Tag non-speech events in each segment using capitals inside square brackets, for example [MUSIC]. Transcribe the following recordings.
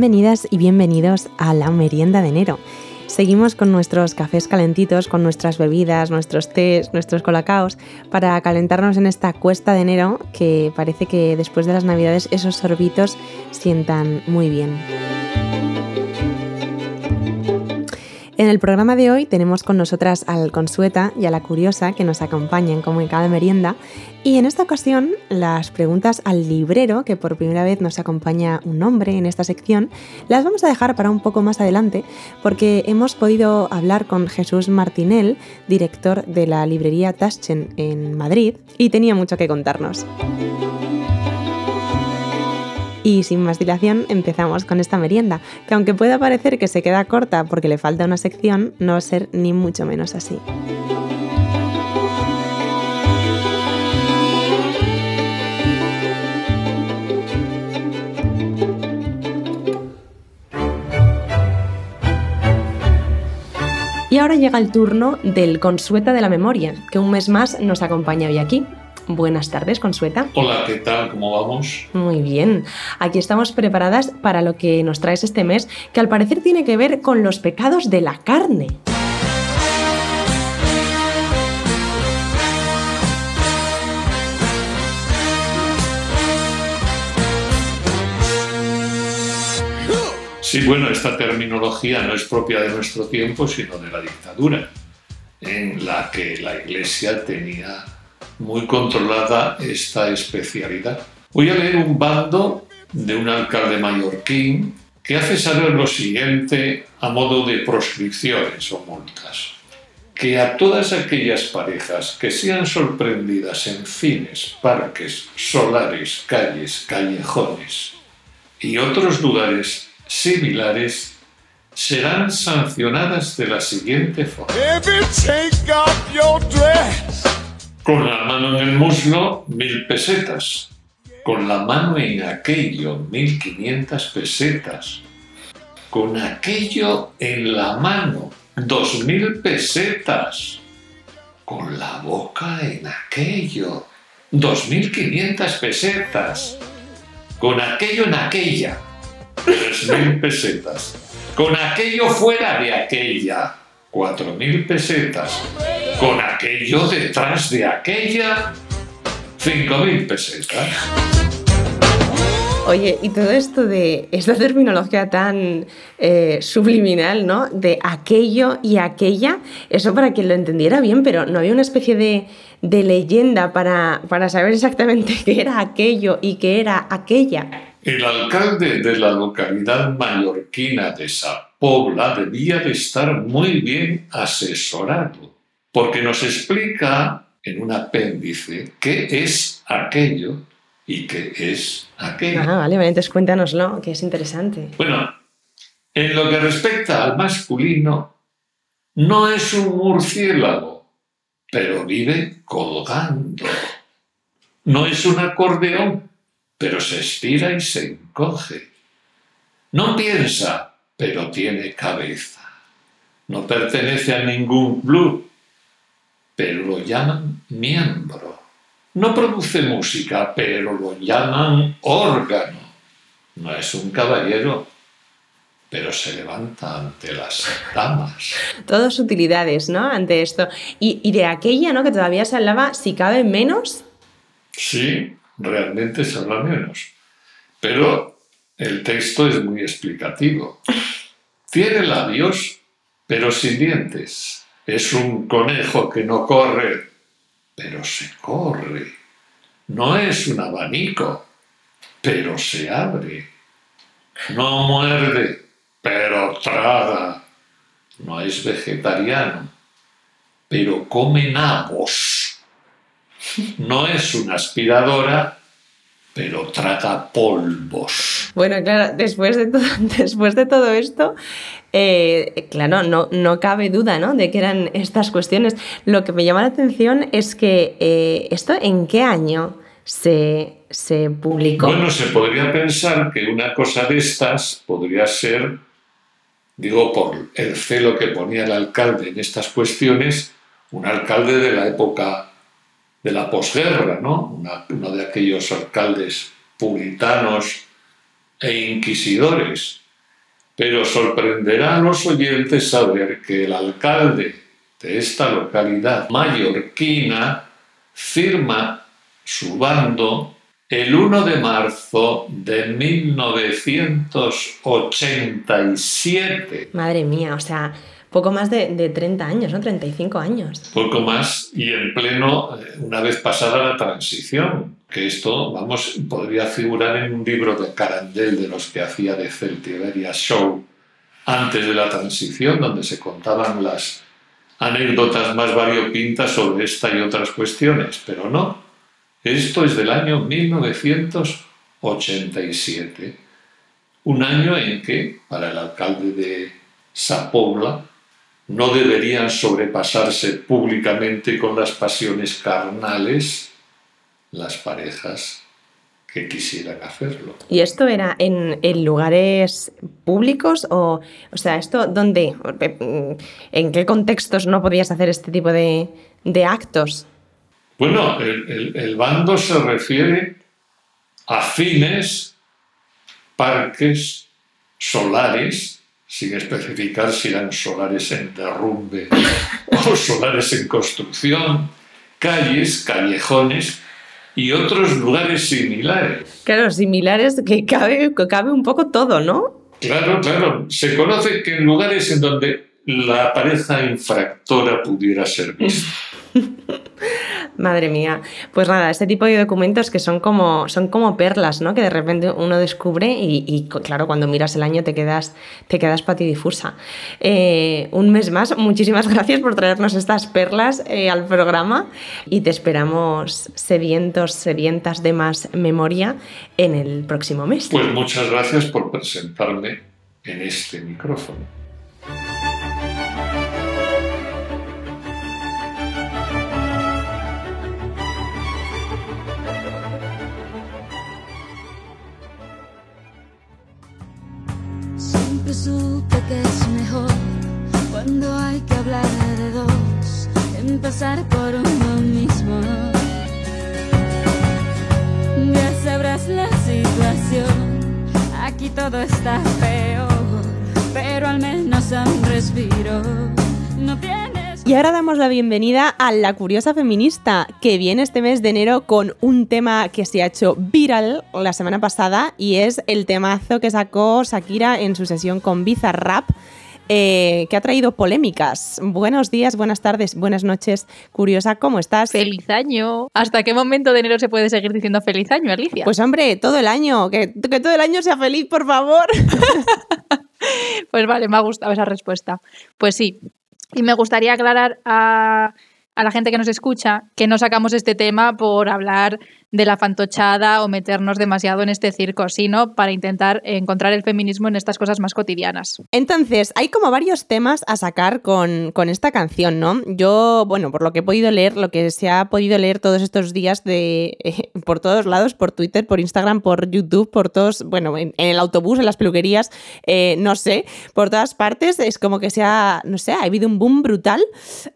Bienvenidas y bienvenidos a la merienda de enero. Seguimos con nuestros cafés calentitos, con nuestras bebidas, nuestros tés, nuestros colacaos, para calentarnos en esta cuesta de enero que parece que después de las navidades esos sorbitos sientan muy bien. En el programa de hoy tenemos con nosotras al Consueta y a la Curiosa que nos acompañan como en cada merienda y en esta ocasión las preguntas al librero, que por primera vez nos acompaña un hombre en esta sección, las vamos a dejar para un poco más adelante porque hemos podido hablar con Jesús Martinel, director de la librería Taschen en Madrid y tenía mucho que contarnos. Y sin más dilación empezamos con esta merienda, que aunque pueda parecer que se queda corta porque le falta una sección, no va a ser ni mucho menos así. Y ahora llega el turno del Consueta de la Memoria, que un mes más nos acompaña hoy aquí. Buenas tardes, Consueta. Hola, ¿qué tal? ¿Cómo vamos? Muy bien. Aquí estamos preparadas para lo que nos traes este mes, que al parecer tiene que ver con los pecados de la carne. Sí, bueno, esta terminología no es propia de nuestro tiempo, sino de la dictadura, en la que la Iglesia tenía muy controlada esta especialidad. Voy a leer un bando de un alcalde mallorquín que hace saber lo siguiente a modo de proscripciones o multas. Que a todas aquellas parejas que sean sorprendidas en cines, parques, solares, calles, callejones y otros lugares similares serán sancionadas de la siguiente forma. Con la mano en el muslo, mil pesetas. Con la mano en aquello, mil quinientas pesetas. Con aquello en la mano, dos mil pesetas. Con la boca en aquello, dos mil quinientas pesetas. Con aquello en aquella, tres mil pesetas. Con aquello fuera de aquella, cuatro mil pesetas con aquello detrás de aquella 5.000 pesetas. Oye, y todo esto de esta terminología tan eh, subliminal, ¿no? De aquello y aquella, eso para que lo entendiera bien, pero no había una especie de, de leyenda para, para saber exactamente [LAUGHS] qué era aquello y qué era aquella. El alcalde de la localidad mallorquina de Sa Pobla debía de estar muy bien asesorado porque nos explica en un apéndice qué es aquello y qué es aquello. Ah, vale, entonces cuéntanoslo, que es interesante. Bueno, en lo que respecta al masculino, no es un murciélago, pero vive colgando. No es un acordeón, pero se estira y se encoge. No piensa, pero tiene cabeza. No pertenece a ningún club, pero lo llaman miembro. No produce música, pero lo llaman órgano. No es un caballero, pero se levanta ante las damas. [LAUGHS] Todas utilidades, ¿no? Ante esto. Y, de aquella, ¿no? Que todavía se hablaba, si cabe menos. Sí, realmente se habla menos. Pero el texto es muy explicativo. Tiene labios, pero sin dientes. Es un conejo que no corre, pero se corre. No es un abanico, pero se abre. No muerde, pero traga. No es vegetariano, pero come nabos. No es una aspiradora, pero traga polvos. Bueno, claro, después de todo, [LAUGHS] después de todo esto, eh, claro, no, no cabe duda ¿no? de que eran estas cuestiones. Lo que me llama la atención es que eh, esto en qué año se, se publicó. Bueno, se podría pensar que una cosa de estas podría ser, digo, por el celo que ponía el alcalde en estas cuestiones, un alcalde de la época de la posguerra, ¿no? uno de aquellos alcaldes puritanos e inquisidores, pero sorprenderá a los oyentes saber que el alcalde de esta localidad mallorquina firma su bando el 1 de marzo de 1987. Madre mía, o sea, poco más de, de, 30 años, ¿no? 35 años. Poco más y en pleno, eh, una vez pasada la transición, que esto, vamos, podría figurar en un libro de Carandel de los que hacía de Celtiberia Show antes de la transición, donde se contaban las anécdotas más variopintas sobre esta y otras cuestiones, pero no. Esto es del año 1987, un año en que, para el alcalde de Sapobla, no deberían sobrepasarse públicamente con las pasiones carnales las parejas que quisieran hacerlo. ¿Y esto era en, lugares públicos o, o sea, esto dónde, en qué contextos no podías hacer este tipo de, actos? Bueno, el, el, bando se refiere a fines, parques, solares, sin especificar si eran solares en derrumbe [LAUGHS] o solares en construcción, calles, callejones y otros lugares similares. Claro, similares que cabe, que cabe un poco todo, ¿no? Claro, claro. Se conoce que en lugares en donde la pareja infractora pudiera ser vista. [LAUGHS] Madre mía. Pues nada, este tipo de documentos que son como, son como perlas, ¿no? Que de repente uno descubre y, claro, cuando miras el año te quedas, te quedas patidifusa. Eh, un mes más, muchísimas [LAUGHS] gracias por traernos estas perlas eh, al programa y te esperamos sedientos, sedientas de más memoria en el próximo mes. Pues muchas gracias por presentarme en este micrófono. Supe que es mejor cuando hay que hablar de dos, empezar por uno mismo. Ya sabrás la situación, aquí todo está peor, pero al menos un respiro. No tiene y ahora damos la bienvenida a La Curiosa Feminista, que viene este mes de enero con un tema que se ha hecho viral la semana pasada y es el temazo que sacó Shakira en su sesión con Bizarrap. Eh, que ha traído polémicas. Buenos días, buenas tardes, buenas noches. Curiosa, ¿cómo estás? Feliz año. ¿Hasta qué momento de enero se puede seguir diciendo feliz año, Alicia? Pues hombre, todo el año. Que, que todo el año sea feliz, por favor. [LAUGHS] pues vale, me ha gustado esa respuesta. Pues sí, y me gustaría aclarar a, a la gente que nos escucha que no sacamos este tema por hablar de la fantochada o meternos demasiado en este circo, sino para intentar encontrar el feminismo en estas cosas más cotidianas. Entonces, hay como varios temas a sacar con, esta canción, ¿no? Yo, bueno, por lo que he podido leer, lo que se ha podido leer todos estos días de por todos lados, por Twitter, por Instagram, por YouTube, por todos, bueno, en, el autobús, en las peluquerías, eh, no sé, por todas partes, es como que se ha, no sé, ha habido un boom brutal.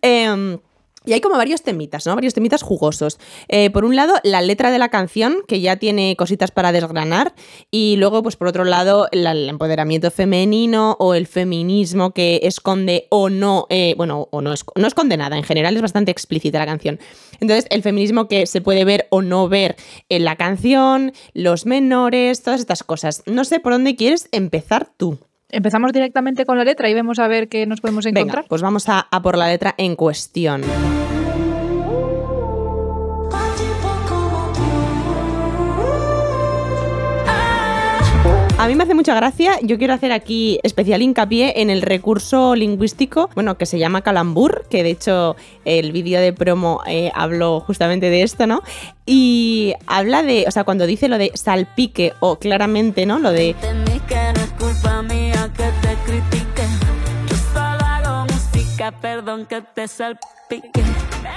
Em, y hay como varios temitas, ¿no? Varios temitas jugosos. Eh, por un lado, la letra de la canción, que ya tiene cositas para desgranar. Y luego, pues por otro lado, el, empoderamiento femenino o el feminismo que esconde o no, eh, bueno, o no, es, no esconde nada. En general es bastante explícita la canción. Entonces, el feminismo que se puede ver o no ver en la canción, los menores, todas estas cosas. No sé por dónde quieres empezar tú. Empezamos directamente con la letra y vemos a ver qué nos podemos encontrar. pues vamos a, a por la letra en cuestión. A mí me hace mucha gracia, yo quiero hacer aquí especial hincapié en el recurso lingüístico, bueno, que se llama calambur, que de hecho el vídeo de promo eh, habló justamente de esto, ¿no? Y habla de, o sea, cuando dice lo de salpique o claramente, ¿no? Lo de culpa mía que te perdón que te salpique.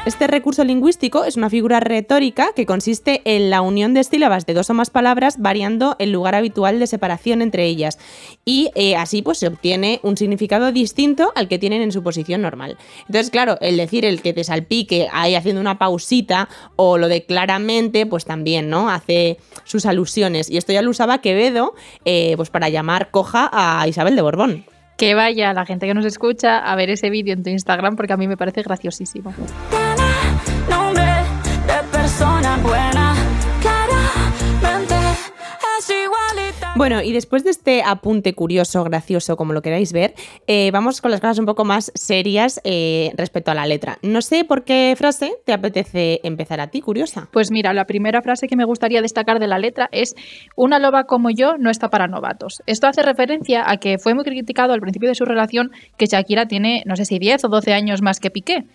Este recurso lingüístico es una figura retórica que consiste en la unión de sílabas de dos o más palabras variando el lugar habitual de separación entre ellas y eh, así pues se obtiene un significado distinto al que tienen en su posición normal. Entonces, claro, el decir el que te salpique ahí haciendo una pausita o lo de claramente, pues también, ¿no? Hace sus alusiones. Y esto ya lo usaba Quevedo eh, pues para llamar coja a Isabel de Borbón. Que vaya la gente que nos escucha a ver ese vídeo en tu Instagram porque a mí me parece graciosísimo. Bueno, y después de este apunte curioso, gracioso, como lo queráis ver, eh, vamos con las cosas un poco más serias eh, respecto a la letra. No sé por qué frase te apetece empezar a ti, curiosa. Pues mira, la primera frase que me gustaría destacar de la letra es una loba como yo no está para novatos. Esto hace referencia a que fue muy criticado al principio de su relación que Shakira tiene, no sé si 10 o 12 años más que Piqué.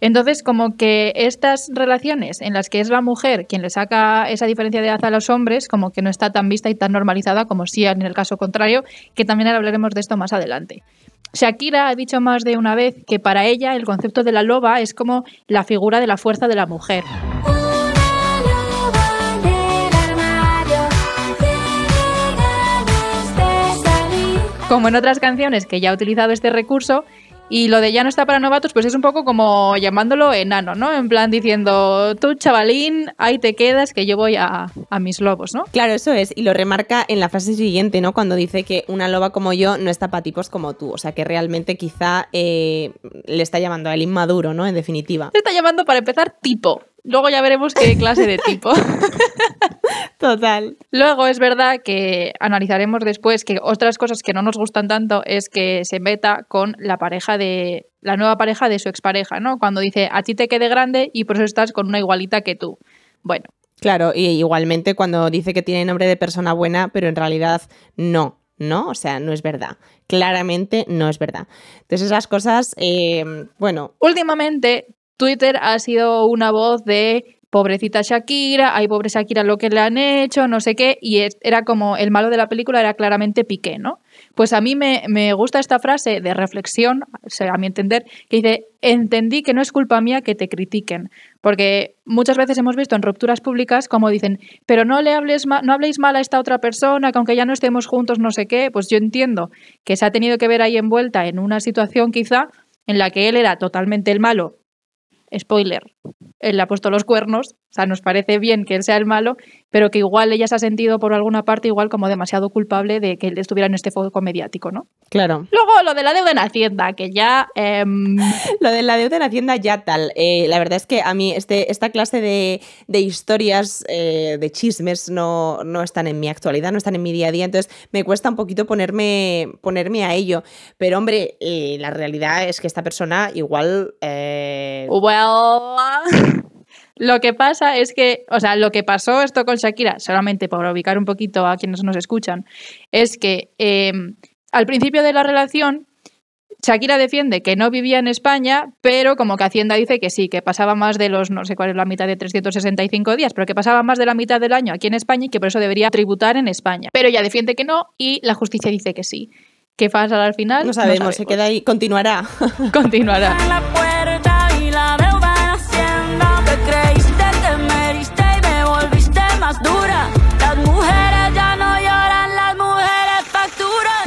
Entonces, como que estas relaciones en las que es la mujer quien le saca esa diferencia de edad a los hombres, como que no está tan vista y tan normalizada como sí en el caso contrario, que también hablaremos de esto más adelante. Shakira ha dicho más de una vez que para ella el concepto de la loba es como la figura de la fuerza de la mujer. Como en otras canciones que ya ha utilizado este recurso, y lo de ya no está para novatos, pues es un poco como llamándolo enano, ¿no? En plan diciendo, tú chavalín, ahí te quedas, que yo voy a, a mis lobos, ¿no? Claro, eso es, y lo remarca en la frase siguiente, ¿no? Cuando dice que una loba como yo no está para tipos como tú, o sea que realmente quizá eh, le está llamando a él inmaduro, ¿no? En definitiva. Se está llamando para empezar tipo. Luego ya veremos qué clase de tipo. [LAUGHS] Total. Luego es verdad que analizaremos después que otras cosas que no nos gustan tanto es que se meta con la pareja de la nueva pareja de su expareja, ¿no? Cuando dice a ti te quede grande y por eso estás con una igualita que tú. Bueno, Claro, y igualmente cuando dice que tiene nombre de persona buena, pero en realidad no, ¿no? O sea, no es verdad. Claramente no es verdad. Entonces esas cosas, eh, bueno, últimamente Twitter ha sido una voz de pobrecita Shakira, ay pobre Shakira lo que le han hecho, no sé qué, y era como el malo de la película era claramente Piqué, ¿no? Pues a mí me, me gusta esta frase de reflexión, a mi entender, que dice, entendí que no es culpa mía que te critiquen, porque muchas veces hemos visto en rupturas públicas como dicen, pero no le hables no habléis mal a esta otra persona, que aunque ya no estemos juntos, no sé qué, pues yo entiendo que se ha tenido que ver ahí envuelta en una situación quizá en la que él era totalmente el malo, spoiler, él le ha puesto los cuernos, o sea, nos parece bien que él sea el malo, pero que igual ella se ha sentido por alguna parte igual como demasiado culpable de que él estuviera en este foco mediático, ¿no? claro. Luego lo de la deuda en Hacienda, que ya... em, [LAUGHS] Lo de la deuda en Hacienda ya tal. Eh, la verdad es que a mí este, esta clase de, de historias, eh, de chismes, no, no están en mi actualidad, no están en mi día a día, entonces me cuesta un poquito ponerme, ponerme a ello. Pero hombre, eh, la realidad es que esta persona igual... eh, well... Lo que pasa es que, o sea, lo que pasó esto con Shakira, solamente para ubicar un poquito a quienes nos escuchan, es que em, al principio de la relación, Shakira defiende que no vivía en España, pero como que Hacienda dice que sí, que pasaba más de los, no sé cuál es la mitad de 365 días, pero que pasaba más de la mitad del año aquí en España y que por eso debería tributar en España. Pero ella defiende que no y la justicia dice que sí. ¿Qué pasa al final? no sabemos, se queda ahí, continuará. [LAUGHS] Continuará.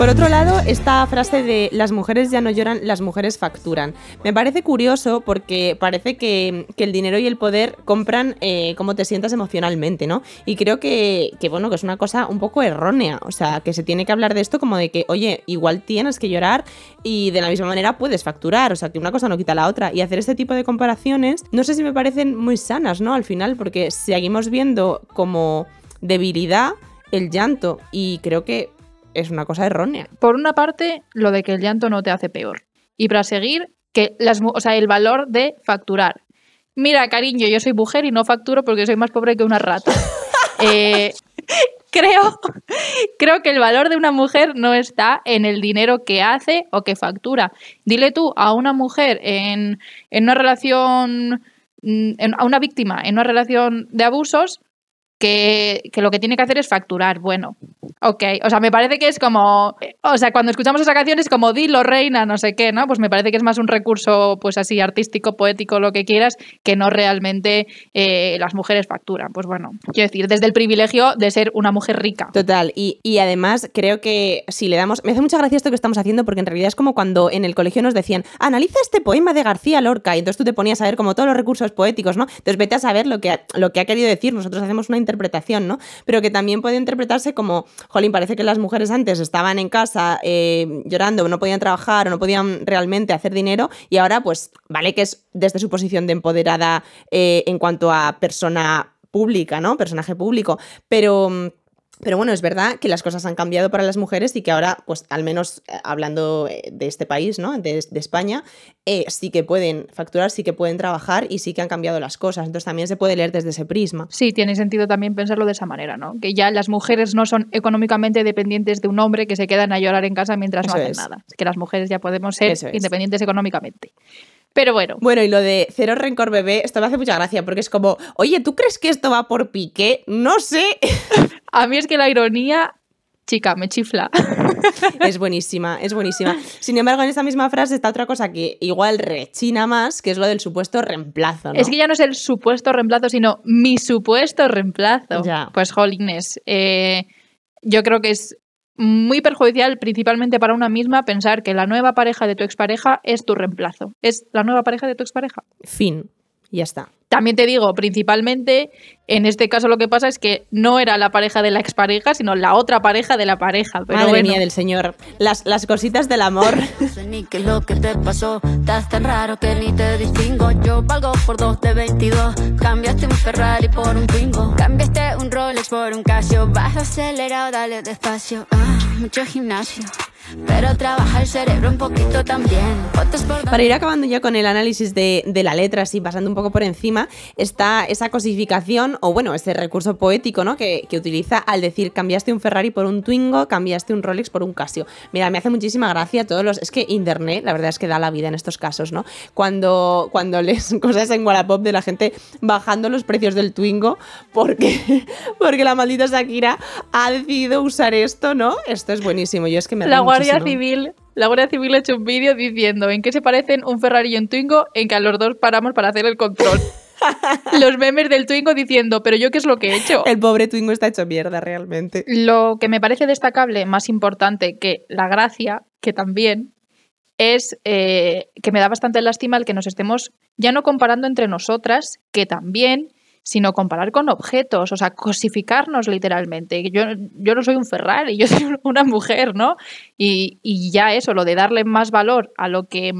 Por otro lado, esta frase de las mujeres ya no lloran, las mujeres facturan. Me parece curioso porque parece que, el dinero y el poder compran eh, cómo te sientas emocionalmente, ¿no? Y creo que, que, bueno, que es una cosa un poco errónea. O sea, que se tiene que hablar de esto como de que, oye, igual tienes que llorar y de la misma manera puedes facturar. O sea, que una cosa no quita la otra. Y hacer este tipo de comparaciones, no sé si me parecen muy sanas, ¿no? Al final, porque seguimos viendo como debilidad el llanto. Y creo que es una cosa errónea. Por una parte, lo de que el llanto no te hace peor. Y para seguir, que las, o sea, el valor de facturar. Mira, cariño, yo soy mujer y no facturo porque soy más pobre que una rata. [LAUGHS] Eh, creo, creo que el valor de una mujer no está en el dinero que hace o que factura. Dile tú a una mujer en, en una relación, mm, en- a una víctima en una relación de abusos, que, que, lo que tiene que hacer es facturar. Bueno, ok. O sea, me parece que es como. O sea, cuando escuchamos esa canción es como dilo, reina, no sé qué, ¿no? Pues me parece que es más un recurso, pues así, artístico, poético, lo que quieras, que no realmente eh, las mujeres facturan. Pues bueno, quiero decir, desde el privilegio de ser una mujer rica. Total. Y, y además, creo que si le damos. Me hace mucha gracia esto que estamos haciendo, porque en realidad es como cuando en el colegio nos decían, analiza este poema de García Lorca, y entonces tú te ponías a ver como todos los recursos poéticos, ¿no? Entonces vete a saber lo que, lo que ha querido decir. Nosotros hacemos una interpretación, ¿no? Pero que también puede interpretarse como, jolín, parece que las mujeres antes estaban en casa eh, llorando, no podían trabajar o no podían realmente hacer dinero y ahora pues vale que es desde su posición de empoderada eh, en cuanto a persona pública, ¿no? Personaje público, pero mm, pero bueno, es verdad que las cosas han cambiado para las mujeres y que ahora, pues al menos eh, hablando eh, de este país, ¿no? De, de España, eh, sí que pueden facturar, sí que pueden trabajar y sí que han cambiado las cosas. Entonces también se puede leer desde ese prisma. Sí, tiene sentido también pensarlo de esa manera, ¿no? Que ya las mujeres no son económicamente dependientes de un hombre que se quedan a llorar en casa mientras Eso no hacen es. nada. Que las mujeres ya podemos ser independientes económicamente. Pero bueno. Bueno, y lo de cero rencor bebé, esto me hace mucha gracia porque es como, oye, ¿tú crees que esto va por pique? No sé. [LAUGHS] A mí es que la ironía, chica, me chifla. [LAUGHS] Es buenísima, es buenísima. Sin embargo, en esta misma frase está otra cosa que igual rechina más, que es lo del supuesto reemplazo. ¿no? Es que ya no es el supuesto reemplazo, sino mi supuesto reemplazo. Ya. Pues, jolines, eh, yo creo que es muy perjudicial principalmente para una misma pensar que la nueva pareja de tu expareja es tu reemplazo. Es la nueva pareja de tu expareja. Fin. Ya está. También te digo, principalmente, en este caso lo que pasa es que no era la pareja de la expareja, sino la otra pareja de la pareja. Pero Madre bueno. mía del señor. Las, las cositas del amor. [LAUGHS] No sé ni qué es lo que te pasó. Estás tan raro que ni te distingo. Yo valgo por dos de 22. Cambiaste un Ferrari por un Twingo. Cambiaste un Rolex por un Casio. Vas acelerado, dale despacio. Ah, mucho gimnasio. Pero trabaja el cerebro un poquito también. Para ir acabando ya con el análisis de, de, la letra, así pasando un poco por encima, está esa cosificación, o bueno, ese recurso poético, ¿no? Que, que, utiliza al decir cambiaste un Ferrari por un Twingo, cambiaste un Rolex por un Casio. Mira, me hace muchísima gracia todos los. Es que internet, la verdad es que da la vida en estos casos, ¿no? Cuando, cuando lees [LAUGHS] cosas en Wallapop de la gente bajando los precios del Twingo porque, [LAUGHS] porque la maldita Shakira ha decidido usar esto, ¿no? Esto es buenísimo. Yo es que me la Guardia Civil, la Guardia Civil ha hecho un vídeo diciendo en qué se parecen un Ferrari y un Twingo, en que a los dos paramos para hacer el control. [LAUGHS] los memes del Twingo diciendo, pero yo qué es lo que he hecho. El pobre Twingo está hecho mierda realmente. Lo que me parece destacable, más importante que la gracia, que también, es eh, que me da bastante lástima el que nos estemos ya no comparando entre nosotras, que también sino comparar con objetos, o sea, cosificarnos literalmente. Yo, yo no soy un Ferrari, [LAUGHS] yo soy una mujer, ¿no? Y, y ya eso, lo de darle más valor a lo que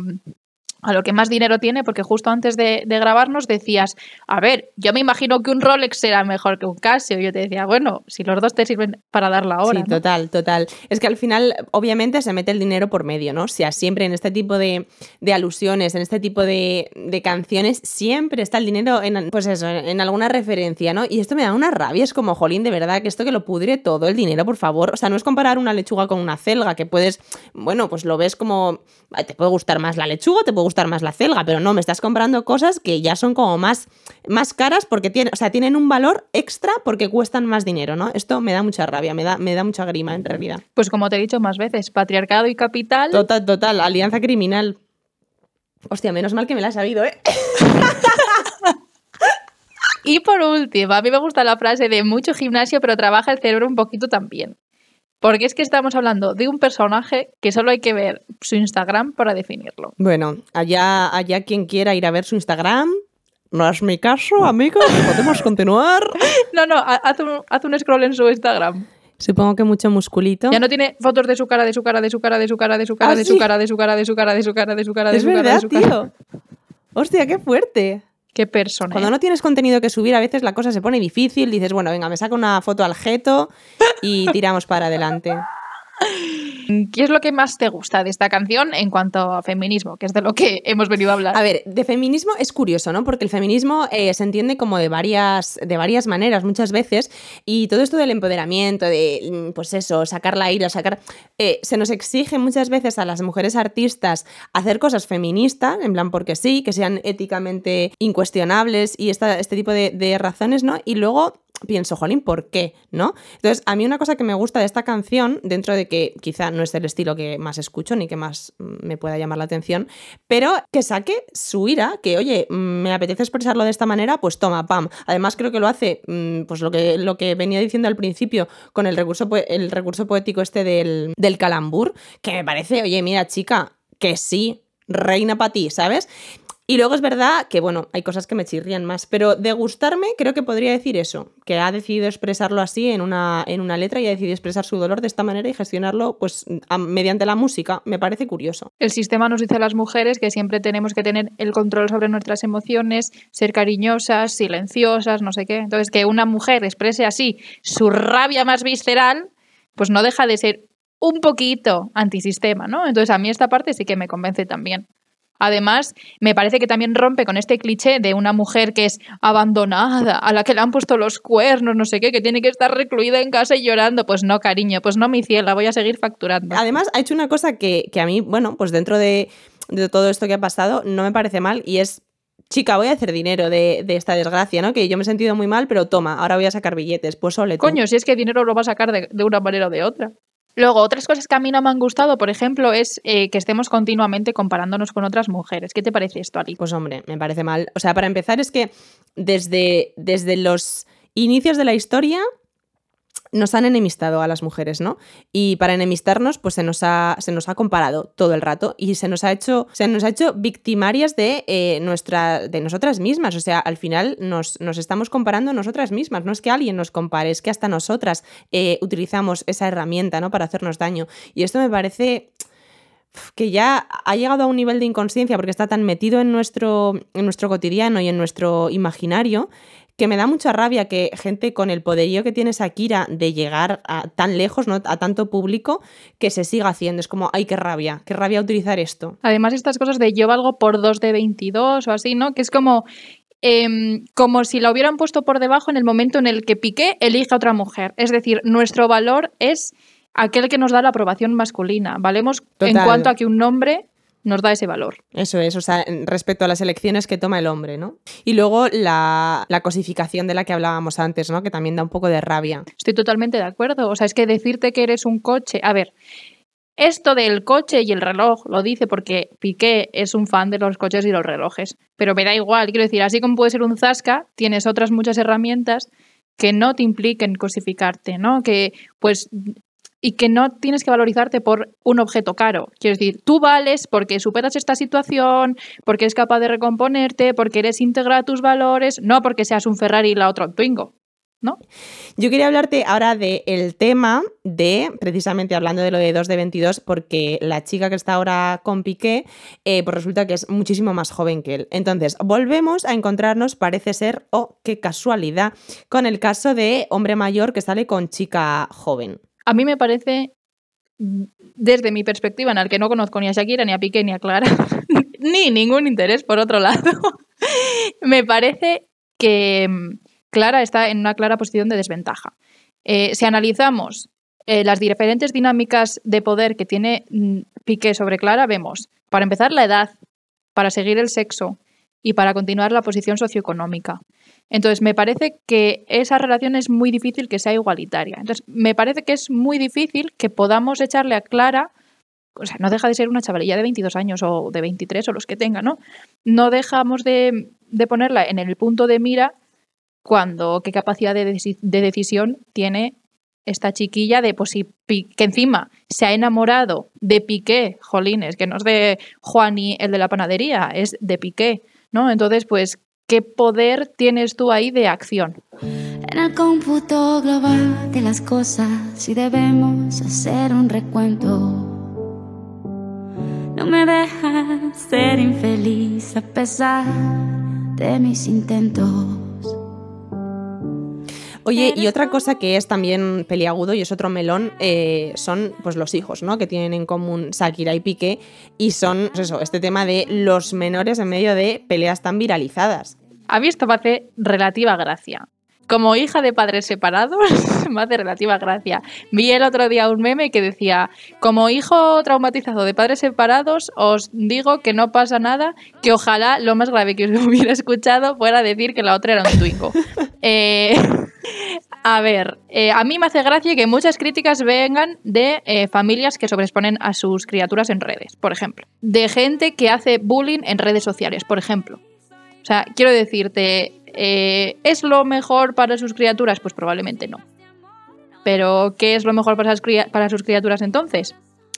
a lo que más dinero tiene, porque justo antes de, de, grabarnos decías, a ver, yo me imagino que un Rolex será mejor que un Casio. Y yo te decía, bueno, si los dos te sirven para dar la hora. Sí, ¿no? total, total. Es que al final, obviamente, se mete el dinero por medio, ¿no? O sea, siempre en este tipo de, de alusiones, en este tipo de, de, canciones, siempre está el dinero en, pues eso, en, en, alguna referencia, ¿no? Y esto me da una rabia, es como, jolín, de verdad, que esto que lo pudre todo, el dinero, por favor. O sea, no es comparar una lechuga con una celga, que puedes, bueno, pues lo ves como, te puede gustar más la lechuga, te puede gustar más la celga, pero no, me estás comprando cosas que ya son como más, más caras porque tienen, o sea, tienen un valor extra porque cuestan más dinero, ¿no? Esto me da mucha rabia, me da, me da mucha grima en realidad. Pues como te he dicho más veces, patriarcado y capital. Total, total, alianza criminal. Hostia, menos mal que me la he sabido, ¿eh? [LAUGHS] y por último, a mí me gusta la frase de mucho gimnasio, pero trabaja el cerebro un poquito también. Porque es que estamos hablando de un personaje que solo hay que ver su Instagram para definirlo. Bueno, allá, allá quien quiera ir a ver su Instagram. No es mi caso, amigos. Podemos continuar. No, no, haz un, haz un scroll en su Instagram. Supongo que mucho musculito. Ya no tiene fotos de su cara, de su cara, de su cara, de su cara, de su cara, ¿Ah, de su cara, de su cara, de su cara, de su cara, de su cara, de es su cara, verdad, de su cara. tío. Hostia, qué fuerte. Qué persona. Cuando no tienes contenido que subir, a veces la cosa se pone difícil. Dices, bueno, venga, me saco una foto al jeto y tiramos para adelante. ¿Qué es lo que más te gusta de esta canción en cuanto a feminismo? Que es de lo que hemos venido a hablar. A ver, de feminismo es curioso, ¿no? Porque el feminismo eh, se entiende como de varias, de varias maneras muchas veces y todo esto del empoderamiento, de, pues eso, sacar la ira, sacar... Eh, se nos exige muchas veces a las mujeres artistas hacer cosas feministas, en plan porque sí, que sean éticamente incuestionables y este tipo de, de razones, ¿no? Y luego pienso, jolín, ¿por qué? ¿No? Entonces, a mí una cosa que me gusta de esta canción, dentro de que quizá no es el estilo que más escucho ni que más mm, me pueda llamar la atención, pero que saque su ira, que oye, mm, me apetece expresarlo de esta manera, pues toma, pam. Además, creo que lo hace, mm, pues lo que, lo que venía diciendo al principio, con el recurso, el recurso poético este del, del calambur, que me parece, oye, mira, chica, que sí, reina para ti, ¿sabes? Y luego es verdad que, bueno, hay cosas que me chirrían más, pero de gustarme creo que podría decir eso, que ha decidido expresarlo así en una, en una letra y ha decidido expresar su dolor de esta manera y gestionarlo pues mediante la música. Me parece curioso. El sistema nos dice a las mujeres que siempre tenemos que tener el control sobre nuestras emociones, ser cariñosas, silenciosas, no sé qué. Entonces, que una mujer exprese así su rabia más visceral, pues no deja de ser un poquito antisistema, ¿no? Entonces a mí esta parte sí que me convence también. Además, me parece que también rompe con este cliché de una mujer que es abandonada, a la que le han puesto los cuernos, no sé qué, que tiene que estar recluida en casa y llorando. Pues no, cariño, pues no, mi cielo, voy a seguir facturando. Además, ha hecho una cosa que, a mí, bueno, pues dentro de, todo esto que ha pasado, no me parece mal y es chica, voy a hacer dinero de, esta desgracia, ¿no? Que yo me he sentido muy mal, pero toma, ahora voy a sacar billetes, pues ole. Coño, si es que dinero lo va a sacar de, de, una manera o de otra. Luego, otras cosas que a mí no me han gustado, por ejemplo, es eh, que estemos continuamente comparándonos con otras mujeres. ¿Qué te parece esto, Ali? Pues hombre, me parece mal. O sea, para empezar es que desde, desde los inicios de la historia nos han enemistado a las mujeres, ¿no? Y para enemistarnos, pues se nos ha, se nos ha comparado todo el rato y se nos ha hecho, se nos ha hecho victimarias de, eh, de nosotras mismas. O sea, al final nos, nos, estamos comparando nosotras mismas. No es que alguien nos compare, es que hasta nosotras eh, utilizamos esa herramienta, ¿no? Para hacernos daño. Y esto me parece que ya ha llegado a un nivel de inconsciencia porque está tan metido en nuestro, en nuestro cotidiano y en nuestro imaginario que me da mucha rabia que gente con el poderío que tiene Shakira de llegar a tan lejos, ¿no? a tanto público, que se siga haciendo. Es como, ay, qué rabia, qué rabia utilizar esto. Además, estas cosas de yo valgo por 2 de 22 o así, ¿no? Que es como, em, como si la hubieran puesto por debajo en el momento en el que Piqué elige a otra mujer. Es decir, nuestro valor es aquel que nos da la aprobación masculina. Valemos en cuanto a que un nombre nos da ese valor. Eso es, o sea, respecto a las elecciones que toma el hombre, ¿no? Y luego la, cosificación de la que hablábamos antes, ¿no? Que también da un poco de rabia. Estoy totalmente de acuerdo. O sea, es que decirte que eres un coche. A ver, esto del coche y el reloj lo dice porque Piqué es un fan de los coches y los relojes. Pero me da igual, quiero decir, así como puede ser un zasca, tienes otras muchas herramientas que no te impliquen cosificarte, ¿no? Que pues y que no tienes que valorizarte por un objeto caro. Quiero decir, tú vales porque superas esta situación, porque eres capaz de recomponerte, porque eres íntegra a tus valores, no porque seas un Ferrari y la otra un Twingo. ¿No? Yo quería hablarte ahora del tema de, precisamente hablando de lo de 2 de 22, porque la chica que está ahora con Piqué, eh, pues resulta que es muchísimo más joven que él. Entonces, volvemos a encontrarnos, parece ser, oh, qué casualidad, con el caso de hombre mayor que sale con chica joven a mí me parece, desde mi perspectiva, en el que no conozco ni a Shakira, ni a Piqué, ni a Clara, [LAUGHS] ni ningún interés por otro lado, [LAUGHS] me parece que mm, Clara está en una clara posición de desventaja. Eh, si analizamos eh, las diferentes dinámicas de poder que tiene mm, Piqué sobre Clara, vemos, para empezar, la edad, para seguir el sexo y para continuar la posición socioeconómica. Entonces, me parece que esa relación es muy difícil que sea igualitaria. Entonces, me parece que es muy difícil que podamos echarle a Clara, o sea, no deja de ser una chavalilla de 22 años o de 23 o los que tenga, ¿no? No dejamos de, ponerla en el punto de mira cuando qué capacidad de, decisión tiene esta chiquilla de pues que encima se ha enamorado de Piqué, jolines, que no es de Juani el de la panadería, es de Piqué, ¿no? Entonces, pues ¿Qué poder tienes tú ahí de acción? En el cómputo global de las cosas, si debemos hacer un recuento, no me dejas ser infeliz a pesar de mis intentos. Oye, y otra cosa que es también peliagudo y es otro melón, eh, son pues los hijos, ¿no? Que tienen en común Shakira y Piqué y son, pues eso, este tema de los menores en medio de peleas tan viralizadas. A mí esto me hace relativa gracia. Como hija de padres separados, [LAUGHS] me hace relativa gracia. Vi el otro día un meme que decía, como hijo traumatizado de padres separados, os digo que no pasa nada, que ojalá lo más grave que os [LAUGHS] hubiera escuchado fuera decir que la otra era un twingo. [LAUGHS] Eh, A ver, eh, a mí me hace gracia que muchas críticas vengan de eh, familias que sobreexponen a sus criaturas en redes, por ejemplo. De gente que hace bullying en redes sociales, por ejemplo. O sea, quiero decirte, eh, ¿es lo mejor para sus criaturas? Pues probablemente no. Pero, ¿qué es lo mejor para para sus criaturas entonces?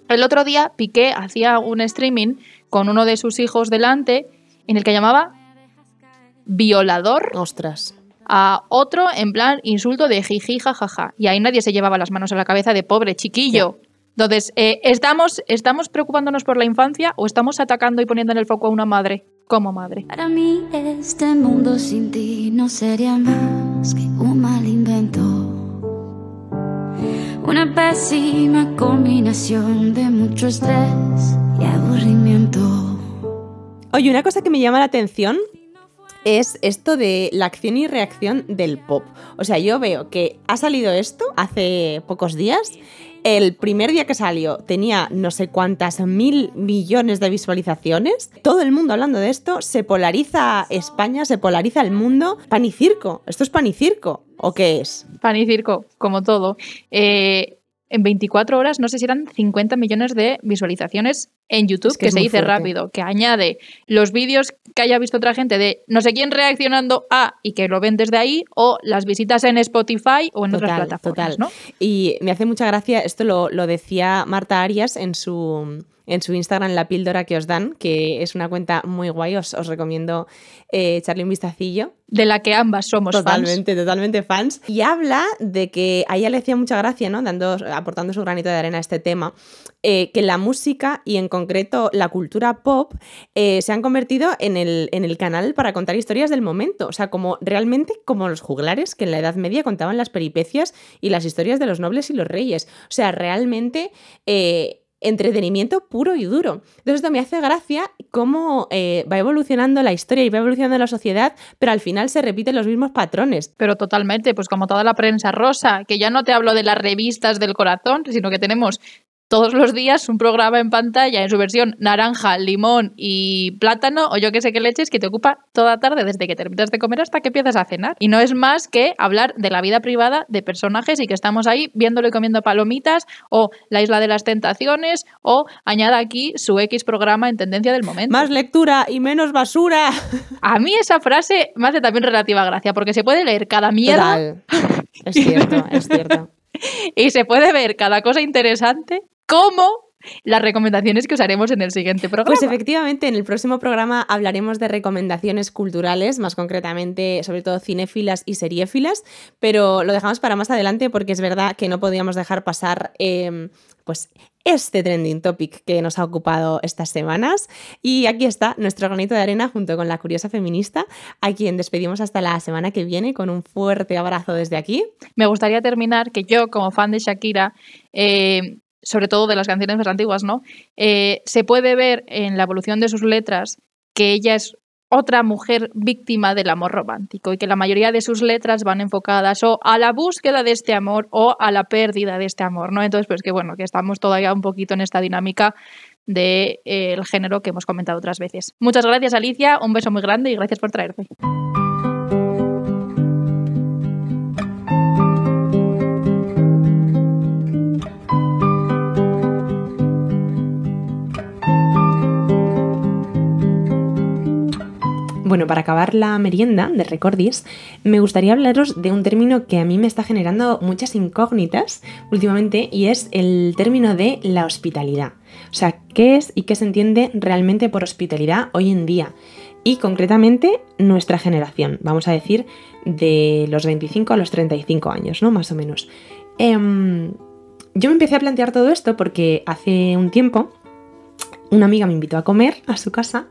El otro día Piqué hacía un streaming con uno de sus hijos delante en el que llamaba violador Ostras. A otro en plan insulto de jiji jajaja. Y ahí nadie se llevaba las manos a la cabeza de pobre chiquillo. Entonces, eh, ¿estamos, ¿estamos preocupándonos por la infancia o estamos atacando y poniendo en el foco a una madre como madre? Para mí este mundo sin ti no sería más que un mal invento. Una pésima combinación de mucho estrés y aburrimiento. Oye, una cosa que me llama la atención es esto de la acción y reacción del pop. O sea, yo veo que ha salido esto hace pocos días. El primer día que salió tenía no sé cuántas mil millones de visualizaciones. Todo el mundo hablando de esto. Se polariza España, se polariza el mundo. Pan y circo. ¿Esto es pan y circo? ¿O qué es? Pan y circo, como todo. Eh, en 24 horas, no sé si eran 50 millones de visualizaciones en YouTube, Es que se dice fuerte. rápido, que añade los vídeos que haya visto otra gente de no sé quién reaccionando a y que lo ven desde ahí, o las visitas en Spotify o en otras plataformas, total. ¿no? Y me hace mucha gracia, esto lo, lo decía Marta Arias en su, en su Instagram, La Píldora que os dan, que es una cuenta muy guay, os, os recomiendo eh, echarle un vistacillo. De la que ambas somos fans. Totalmente, totalmente fans. Y habla de que a ella le hacía mucha gracia, ¿no? Dando, aportando su granito de arena a este tema, eh, que la música y en concreto la cultura pop eh, se han convertido en el, en el canal para contar historias del momento. O sea, como realmente como los juglares que en la Edad Media contaban las peripecias y las historias de los nobles y los reyes. O sea, realmente. eh, entretenimiento puro y duro. Entonces esto me hace gracia cómo eh, va evolucionando la historia y va evolucionando la sociedad, pero al final se repiten los mismos patrones. Pero totalmente, pues como toda la prensa rosa, que ya no te hablo de las revistas del corazón, sino que tenemos todos los días un programa en pantalla en su versión naranja, limón y plátano, o yo que sé qué leches, que te ocupa toda tarde desde que terminas de comer hasta que empiezas a cenar. Y no es más que hablar de la vida privada de personajes y que estamos ahí viéndolo y comiendo palomitas, o la isla de las tentaciones, o añada aquí su X programa en tendencia del momento. Más lectura y menos basura. [LAUGHS] A mí esa frase me hace también relativa gracia, porque se puede leer cada mierda Total. Es cierto, es cierto. [LAUGHS] [LAUGHS] y se puede ver cada cosa interesante como las recomendaciones que os haremos en el siguiente programa. Pues efectivamente, en el próximo programa hablaremos de recomendaciones culturales, más concretamente, sobre todo cinéfilas y seriéfilas, pero lo dejamos para más adelante porque es verdad que no podíamos dejar pasar eh, pues este trending topic que nos ha ocupado estas semanas. Y aquí está nuestro granito de arena junto con la curiosa feminista, a quien despedimos hasta la semana que viene con un fuerte abrazo desde aquí. Me gustaría terminar que yo, como fan de Shakira, eh, sobre todo de las canciones más antiguas, ¿no? Eh, se puede ver en la evolución de sus letras que ella es otra mujer víctima del amor romántico y que la mayoría de sus letras van enfocadas o a la búsqueda de este amor o a la pérdida de este amor, ¿no? Entonces, pues que bueno, que estamos todavía un poquito en esta dinámica del género que hemos comentado otras veces. Muchas gracias, Alicia, un beso muy grande y gracias por traerte. Bueno, para acabar la merienda de Recordis, me gustaría hablaros de un término que a mí me está generando muchas incógnitas últimamente y es el término de la hospitalidad. O sea, ¿qué es y qué se entiende realmente por hospitalidad hoy en día? Y concretamente nuestra generación, vamos a decir, de los 25 a los 35 años, ¿no? Más o menos. Em, yo me empecé a plantear todo esto porque hace un tiempo una amiga me invitó a comer a su casa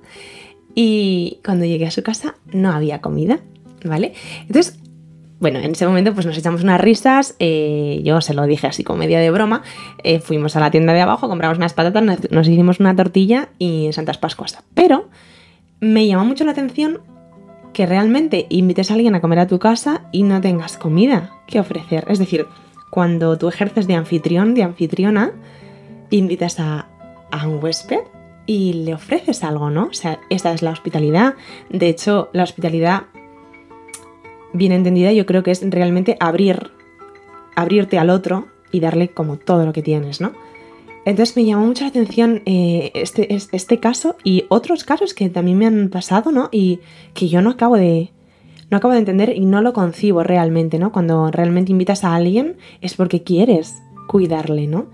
y cuando llegué a su casa no había comida, ¿vale? Entonces, bueno, en ese momento pues nos echamos unas risas, eh, yo se lo dije así como media de broma, eh, fuimos a la tienda de abajo, compramos unas patatas, nos, hicimos una tortilla y Santas Pascuas. Pero me llamó mucho la atención que realmente invites a alguien a comer a tu casa y no tengas comida que ofrecer. Es decir, cuando tú ejerces de anfitrión, de anfitriona, invitas a un huésped y le ofreces algo, ¿no? O sea, esta es la hospitalidad. De hecho, la hospitalidad, bien entendida, yo creo que es realmente abrir abrirte al otro y darle como todo lo que tienes, ¿no? Entonces me llamó mucho la atención eh, este, este caso y otros casos que también me han pasado, ¿no? Y que yo no acabo de, no acabo de entender y no lo concibo realmente, ¿no? Cuando realmente invitas a alguien es porque quieres cuidarle, ¿no?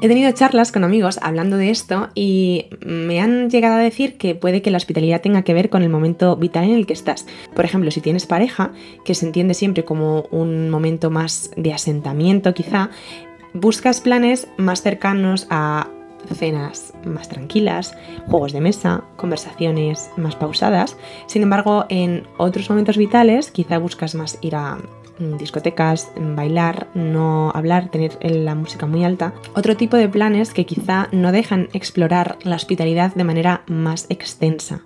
He tenido charlas con amigos hablando de esto y me han llegado a decir que puede que la hospitalidad tenga que ver con el momento vital en el que estás. Por ejemplo, si tienes pareja, que se entiende siempre como un momento más de asentamiento quizá, buscas planes más cercanos a cenas más tranquilas, juegos de mesa, conversaciones más pausadas. Sin embargo, en otros momentos vitales quizá buscas más ir a discotecas, bailar, no hablar, tener la música muy alta. Otro tipo de planes que quizá no dejan explorar la hospitalidad de manera más extensa.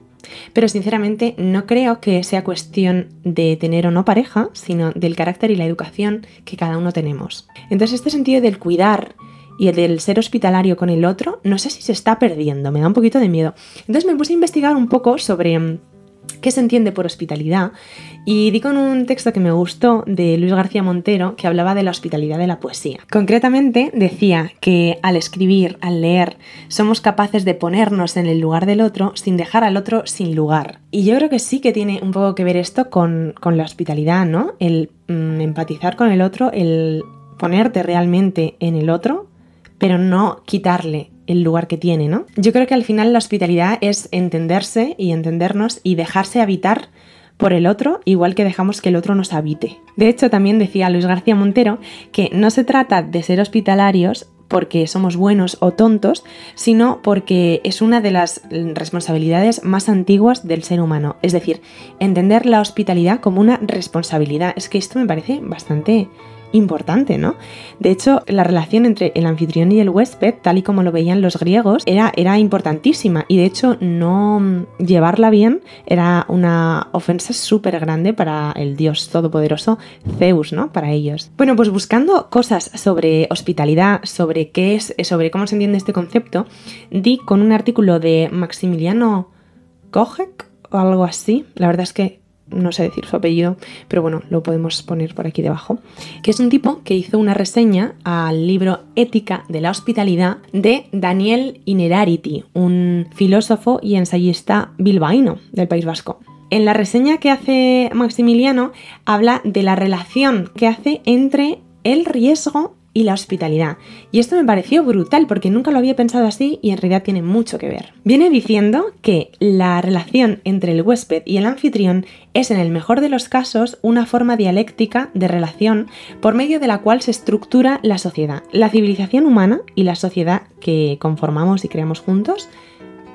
Pero sinceramente no creo que sea cuestión de tener o no pareja, sino del carácter y la educación que cada uno tenemos. Entonces este sentido del cuidar y el del ser hospitalario con el otro, no sé si se está perdiendo, me da un poquito de miedo. Entonces me puse a investigar un poco sobre mm, qué se entiende por hospitalidad y di con un texto que me gustó de Luis García Montero que hablaba de la hospitalidad de la poesía. Concretamente decía que al escribir, al leer, somos capaces de ponernos en el lugar del otro sin dejar al otro sin lugar. Y yo creo que sí que tiene un poco que ver esto con, la hospitalidad, ¿no? El mm, empatizar con el otro, el ponerte realmente en el otro, pero no quitarle el lugar que tiene, ¿no? Yo creo que al final la hospitalidad es entenderse y entendernos y dejarse habitar por el otro, igual que dejamos que el otro nos habite. De hecho, también decía Luis García Montero que no se trata de ser hospitalarios porque somos buenos o tontos, sino porque es una de las responsabilidades más antiguas del ser humano. Es decir, entender la hospitalidad como una responsabilidad. Es que esto me parece bastante importante, ¿no? De hecho, la relación entre el anfitrión y el huésped, tal y como lo veían los griegos, era, era importantísima y de hecho no llevarla bien era una ofensa súper grande para el dios todopoderoso Zeus, ¿no? Para ellos. Bueno, pues buscando cosas sobre hospitalidad, sobre qué es, sobre cómo se entiende este concepto, di con un artículo de Maximiliano Kojek o algo así. La verdad es que no sé decir su apellido, pero bueno, lo podemos poner por aquí debajo, que es un tipo que hizo una reseña al libro Ética de la Hospitalidad de Daniel Inerarity, un filósofo y ensayista bilbaíno del País Vasco. En la reseña que hace Maximiliano habla de la relación que hace entre el riesgo y la hospitalidad. Y esto me pareció brutal porque nunca lo había pensado así y en realidad tiene mucho que ver. Viene diciendo que la relación entre el huésped y el anfitrión es en el mejor de los casos una forma dialéctica de relación por medio de la cual se estructura la sociedad. La civilización humana y la sociedad que conformamos y creamos juntos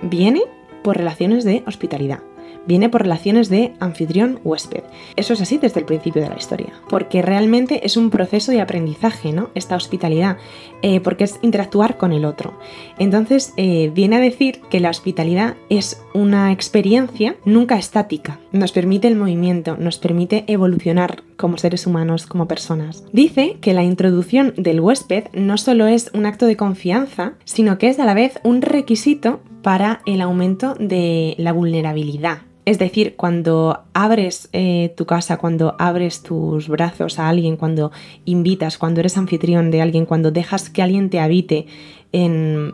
viene por relaciones de hospitalidad viene por relaciones de anfitrión-huésped. Eso es así desde el principio de la historia, porque realmente es un proceso de aprendizaje, ¿no? Esta hospitalidad, eh, porque es interactuar con el otro. Entonces, eh, viene a decir que la hospitalidad es una experiencia nunca estática, nos permite el movimiento, nos permite evolucionar como seres humanos, como personas. Dice que la introducción del huésped no solo es un acto de confianza, sino que es a la vez un requisito para el aumento de la vulnerabilidad. Es decir, cuando abres eh, tu casa, cuando abres tus brazos a alguien, cuando invitas, cuando eres anfitrión de alguien, cuando dejas que alguien te habite en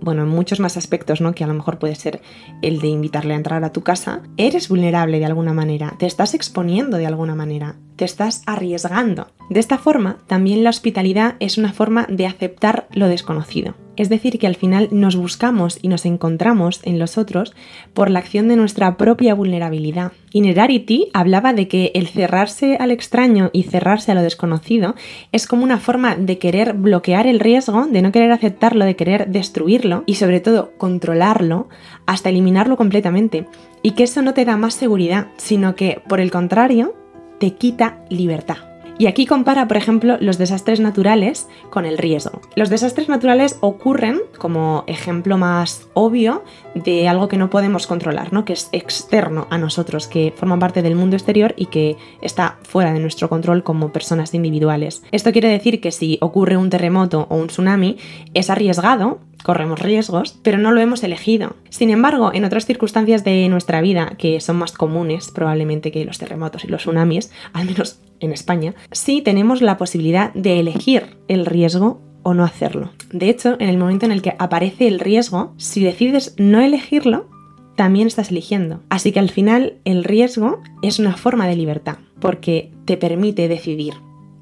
bueno, en muchos más aspectos, ¿no? Que a lo mejor puede ser el de invitarle a entrar a tu casa, eres vulnerable de alguna manera, te estás exponiendo de alguna manera, te estás arriesgando. De esta forma, también la hospitalidad es una forma de aceptar lo desconocido. Es decir, que al final nos buscamos y nos encontramos en los otros por la acción de nuestra propia vulnerabilidad. Inerarity hablaba de que el cerrarse al extraño y cerrarse a lo desconocido es como una forma de querer bloquear el riesgo, de no querer aceptarlo, de querer destruirlo y sobre todo controlarlo hasta eliminarlo completamente. Y que eso no te da más seguridad, sino que por el contrario te quita libertad. Y aquí compara, por ejemplo, los desastres naturales con el riesgo. Los desastres naturales ocurren, como ejemplo más obvio, de algo que no podemos controlar, ¿no? que es externo a nosotros, que forma parte del mundo exterior y que está fuera de nuestro control como personas individuales. Esto quiere decir que si ocurre un terremoto o un tsunami, es arriesgado corremos riesgos, pero no lo hemos elegido. Sin embargo, en otras circunstancias de nuestra vida, que son más comunes probablemente que los terremotos y los tsunamis, al menos en España, sí tenemos la posibilidad de elegir el riesgo o no hacerlo. De hecho, en el momento en el que aparece el riesgo, si decides no elegirlo, también estás eligiendo. Así que al final el riesgo es una forma de libertad, porque te permite decidir,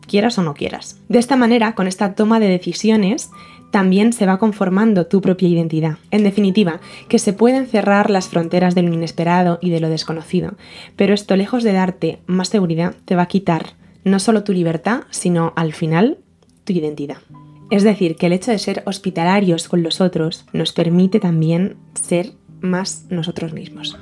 quieras o no quieras. De esta manera, con esta toma de decisiones, también se va conformando tu propia identidad. En definitiva, que se pueden cerrar las fronteras de lo inesperado y de lo desconocido, pero esto lejos de darte más seguridad, te va a quitar no solo tu libertad, sino al final tu identidad. Es decir, que el hecho de ser hospitalarios con los otros nos permite también ser más nosotros mismos.